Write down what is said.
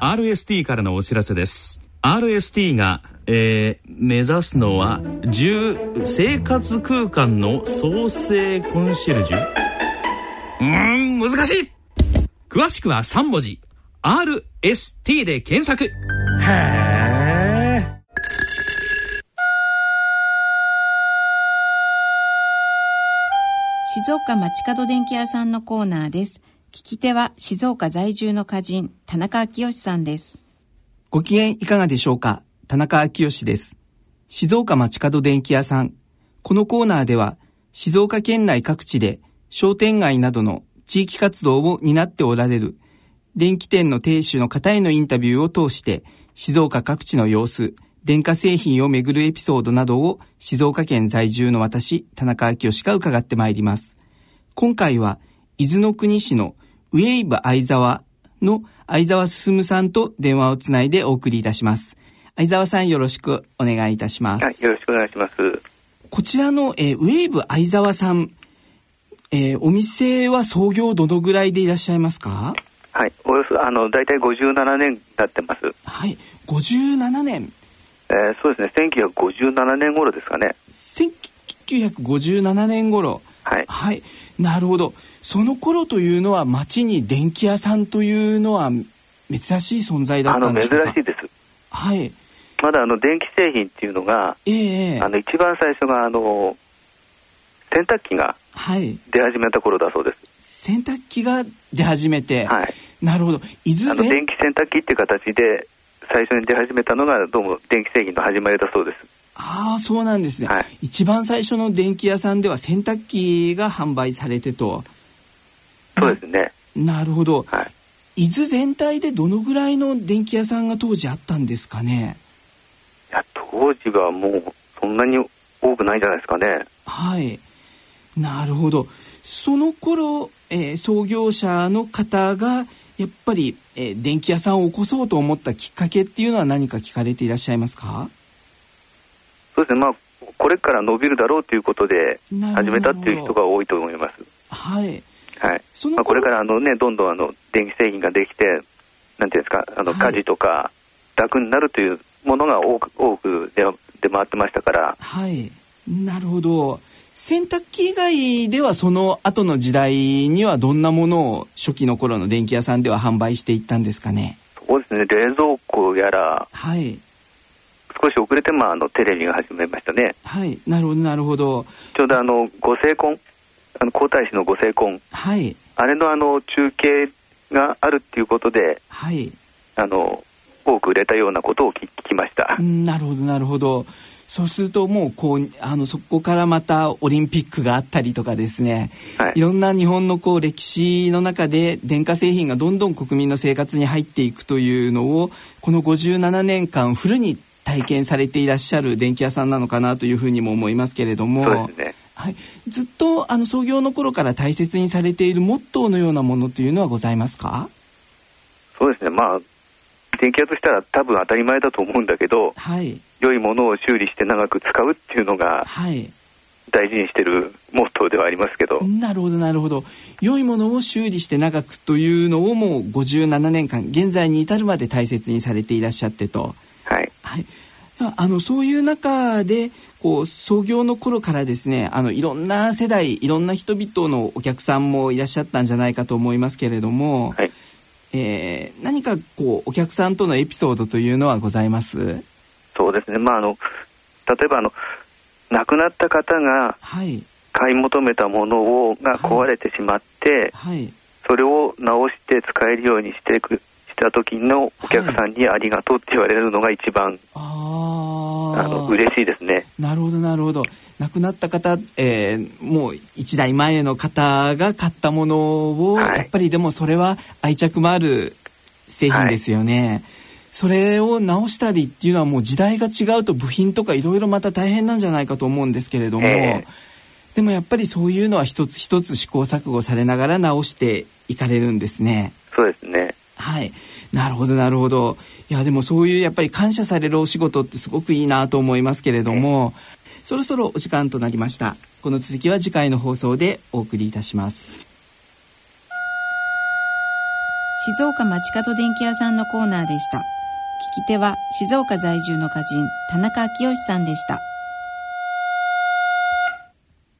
RST からのお知らせです。RST が、えー、目指すのは生活空間の創生コンシェルジュ？うーん難しい。詳しくは3文字。RST で検索。へえ静岡町角電気屋さんのコーナーです聞き手は静岡在住の歌人田中昭義さんです。ご機嫌いかがでしょうか？田中昭義です。静岡町角電気屋さん。このコーナーでは静岡県内各地で商店街などの地域活動を担っておられる電気店の店主の方へのインタビューを通して静岡各地の様子、電化製品をめぐるエピソードなどを静岡県在住の私、田中明義が伺ってまいります。今回は伊豆の国市のウェイブ相沢の相沢進さんと電話をつないでお送りいたします。相沢さんよろしくお願いいたします。よろしくお願いします。こちらの、えー、ウェイブ相沢さん、えー、お店は創業どのぐらいでいらっしゃいますか？はい、およそあの大体57年経ってます。はい、57年。えー、そうですね、1957年頃ですかね。1957年頃。はい。はい、なるほど。その頃というのは町に電気屋さんというのは珍しい存在だったんでしょうか？珍しいです。はい。まだあの電気製品っていうのが、ええー、あの一番最初があの洗濯機が出始めた頃だそうです。洗濯機が出始めて、はい、なるほど。伊豆の電気洗濯機っていう形で最初に出始めたのがどうも電気製品の始まりだそうです。ああそうなんですね、はい、一番最初の電気屋さんでは洗濯機が販売されてとそうですね。なるほど、はい、伊豆全体でどのぐらいの電気屋さんが当時あったんですかね？いや当時はもうそんなに多くないんじゃないですかね。はい。なるほど。その頃、えー、創業者の方がやっぱり、えー、電気屋さんを起こそうと思ったきっかけっていうのは何か聞かれていらっしゃいますか？そうですね。まあこれから伸びるだろうということで始めたっていう人が多いと思います。はいはい。まあ、これからあの、ね、どんどんあの電気製品ができてなんていうんですかあの、家事とか楽になるというものが多く多く出出回ってましたから。はい。なるほど。洗濯機以外ではその後の時代にはどんなものを初期の頃の電気屋さんでは販売していったんですかね？そうですね。冷蔵庫やらはい。少し遅れてまああのテレビが始めましたね。はい。なるほどなるほど。ちょうどあのご成婚あの皇太子のご成婚。はい。あれのあの中継があるっていうことではい。あの多く売れたようなことを聞きました。なるほどなるほど。そうするともうこうあのそこからまたオリンピックがあったりとかですね、はい、いろんな日本のこう歴史の中で電化製品がどんどん国民の生活に入っていくというのをこの57年間フルに体験されていらっしゃる電気屋さんなのかなというふうにも思いますけれども、ね、はい、ずっとあの創業の頃から大切にされているモットーのようなものというのはございますか？そうですね。まあ電気屋としたら多分当たり前だと思うんだけど、はい、良いものを修理して長く使うっていうのが、はい、大事にしてるモットーではありますけど。なるほどなるほど。良いものを修理して長くというのをもう57年間現在に至るまで大切にされていらっしゃってと。はい、はい、あのそういう中でこう創業の頃からですねあのいろんな世代いろんな人々のお客さんもいらっしゃったんじゃないかと思いますけれども、はい。えー、何かこうお客さんとのエピソードというのはございます？そうですね。まああの例えばあの亡くなった方が買い求めたものをが壊れてしまって、はい、それを直して使えるようにしていくした時のお客さんにありがとうって言われるのが一番、はい、あの嬉しいですね。なるほどなるほど。亡くなった方、えー、もう1代前の方が買ったものを、はい、やっぱりでもそれは愛着もある製品ですよね。はい、それを直したりっていうのはもう時代が違うと部品とかいろいろまた大変なんじゃないかと思うんですけれども、えー、でもやっぱりそういうのは一つ一つ試行錯誤されながら直していかれるんですね。そうですね。はい。なるほど、なるほど。いや、でもそういうやっぱり感謝されるお仕事ってすごくいいなと思いますけれども、そろそろお時間となりました。この続きは次回の放送でお送りいたします。静岡町角電気屋さんのコーナーでした。聞き手は静岡在住の歌人田中昭義さんでした。